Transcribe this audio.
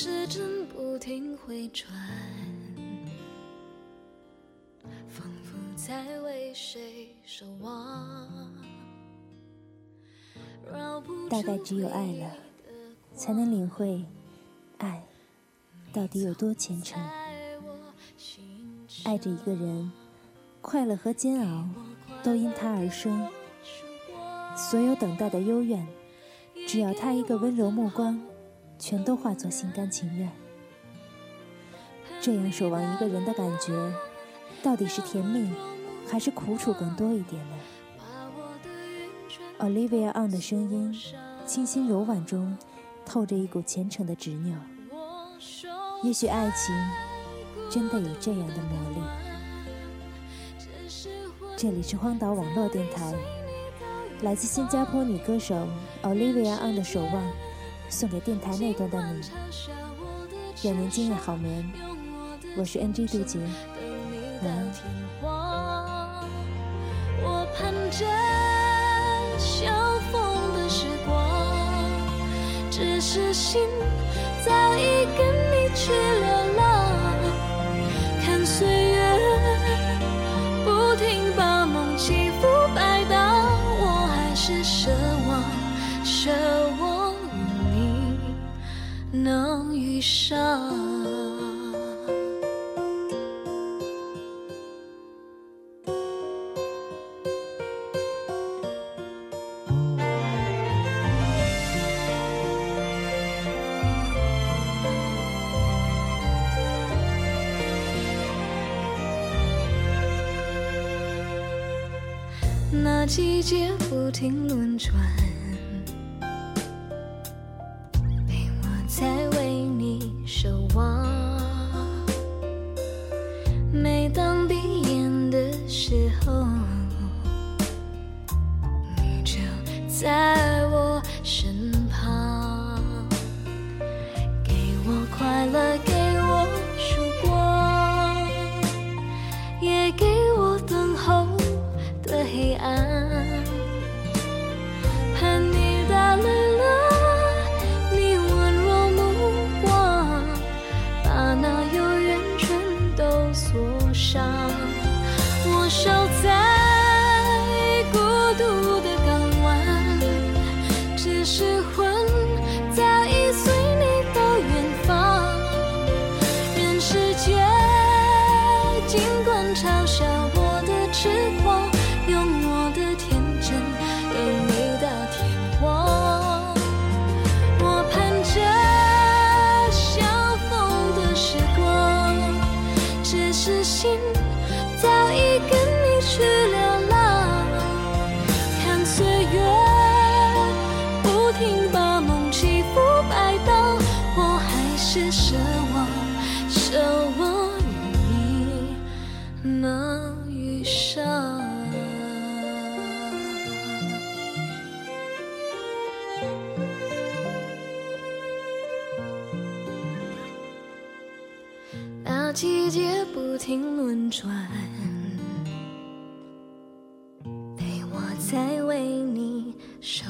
时针不停回转，仿佛在为谁守望。大概只有爱了，才能领会爱到底有多虔诚。爱着一个人，快乐和煎熬都因他而生。所有等待的幽怨，只要他一个温柔目光，全都化作心甘情愿。这样守望一个人的感觉，到底是甜蜜，还是苦楚更多一点呢？Olivia On 的声音，清新柔婉中透着一股虔诚的执拗。也许爱情真的有这样的魔力。这里是荒岛网络电台，来自新加坡女歌手 Olivia On 的守望，送给电台那端的你。愿您今夜好眠。我是 NG 杜杰，晚安。相逢的时光，只是心早已跟你去流浪，上。那季节不停轮转，在嘲笑我的痴狂，用我的天真等你到天荒。我盼着相逢的时光，只是心早已跟你去流浪。看岁月不停把梦起伏摆荡，我还是。能遇上，那季节不停轮转，陪我在为你守。